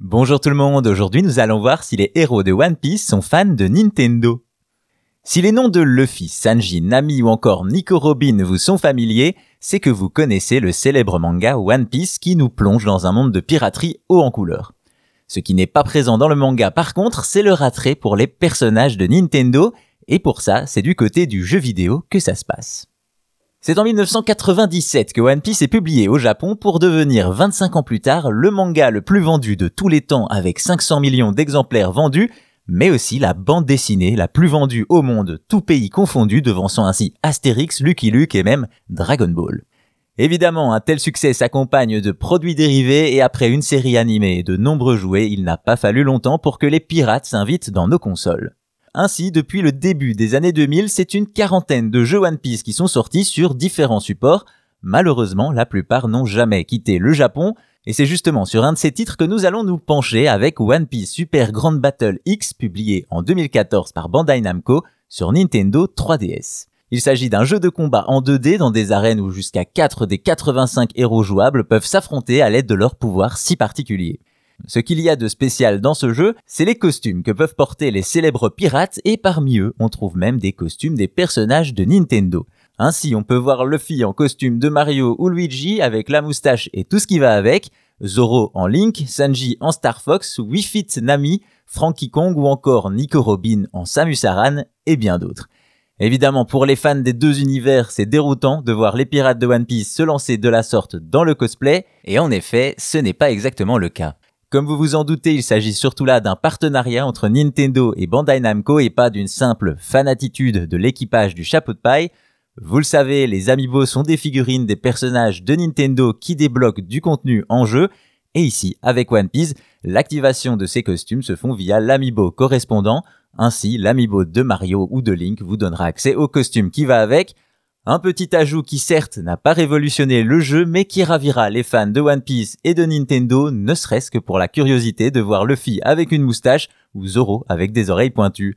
Bonjour tout le monde, aujourd'hui nous allons voir si les héros de One Piece sont fans de Nintendo. Si les noms de Luffy, Sanji, Nami ou encore Nico Robin vous sont familiers, c'est que vous connaissez le célèbre manga One Piece qui nous plonge dans un monde de piraterie haut en couleur. Ce qui n'est pas présent dans le manga par contre, c'est le rattrait pour les personnages de Nintendo, et pour ça, c'est du côté du jeu vidéo que ça se passe. C'est en 1997 que One Piece est publié au Japon pour devenir 25 ans plus tard le manga le plus vendu de tous les temps avec 500 millions d'exemplaires vendus, mais aussi la bande dessinée la plus vendue au monde, tout pays confondu, devançant ainsi Astérix, Lucky Luke et même Dragon Ball. Évidemment, un tel succès s'accompagne de produits dérivés et après une série animée et de nombreux jouets, il n'a pas fallu longtemps pour que les pirates s'invitent dans nos consoles. Ainsi, depuis le début des années 2000, c'est une quarantaine de jeux One Piece qui sont sortis sur différents supports. Malheureusement, la plupart n'ont jamais quitté le Japon, et c'est justement sur un de ces titres que nous allons nous pencher avec One Piece Super Grand Battle X publié en 2014 par Bandai Namco sur Nintendo 3DS. Il s'agit d'un jeu de combat en 2D dans des arènes où jusqu'à 4 des 85 héros jouables peuvent s'affronter à l'aide de leurs pouvoirs si particuliers. Ce qu'il y a de spécial dans ce jeu, c'est les costumes que peuvent porter les célèbres pirates et parmi eux, on trouve même des costumes des personnages de Nintendo. Ainsi, on peut voir Luffy en costume de Mario ou Luigi avec la moustache et tout ce qui va avec, Zoro en Link, Sanji en Star Fox, Wii Nami, Frankie Kong ou encore Nico Robin en Samus Aran et bien d'autres. Évidemment, pour les fans des deux univers, c'est déroutant de voir les pirates de One Piece se lancer de la sorte dans le cosplay, et en effet, ce n'est pas exactement le cas. Comme vous vous en doutez, il s'agit surtout là d'un partenariat entre Nintendo et Bandai Namco et pas d'une simple fanatitude de l'équipage du chapeau de paille. Vous le savez, les amiibo sont des figurines des personnages de Nintendo qui débloquent du contenu en jeu. Et ici, avec One Piece, l'activation de ces costumes se font via l'amiibo correspondant. Ainsi, l'amiibo de Mario ou de Link vous donnera accès au costume qui va avec. Un petit ajout qui certes n'a pas révolutionné le jeu mais qui ravira les fans de One Piece et de Nintendo ne serait-ce que pour la curiosité de voir Luffy avec une moustache ou Zoro avec des oreilles pointues.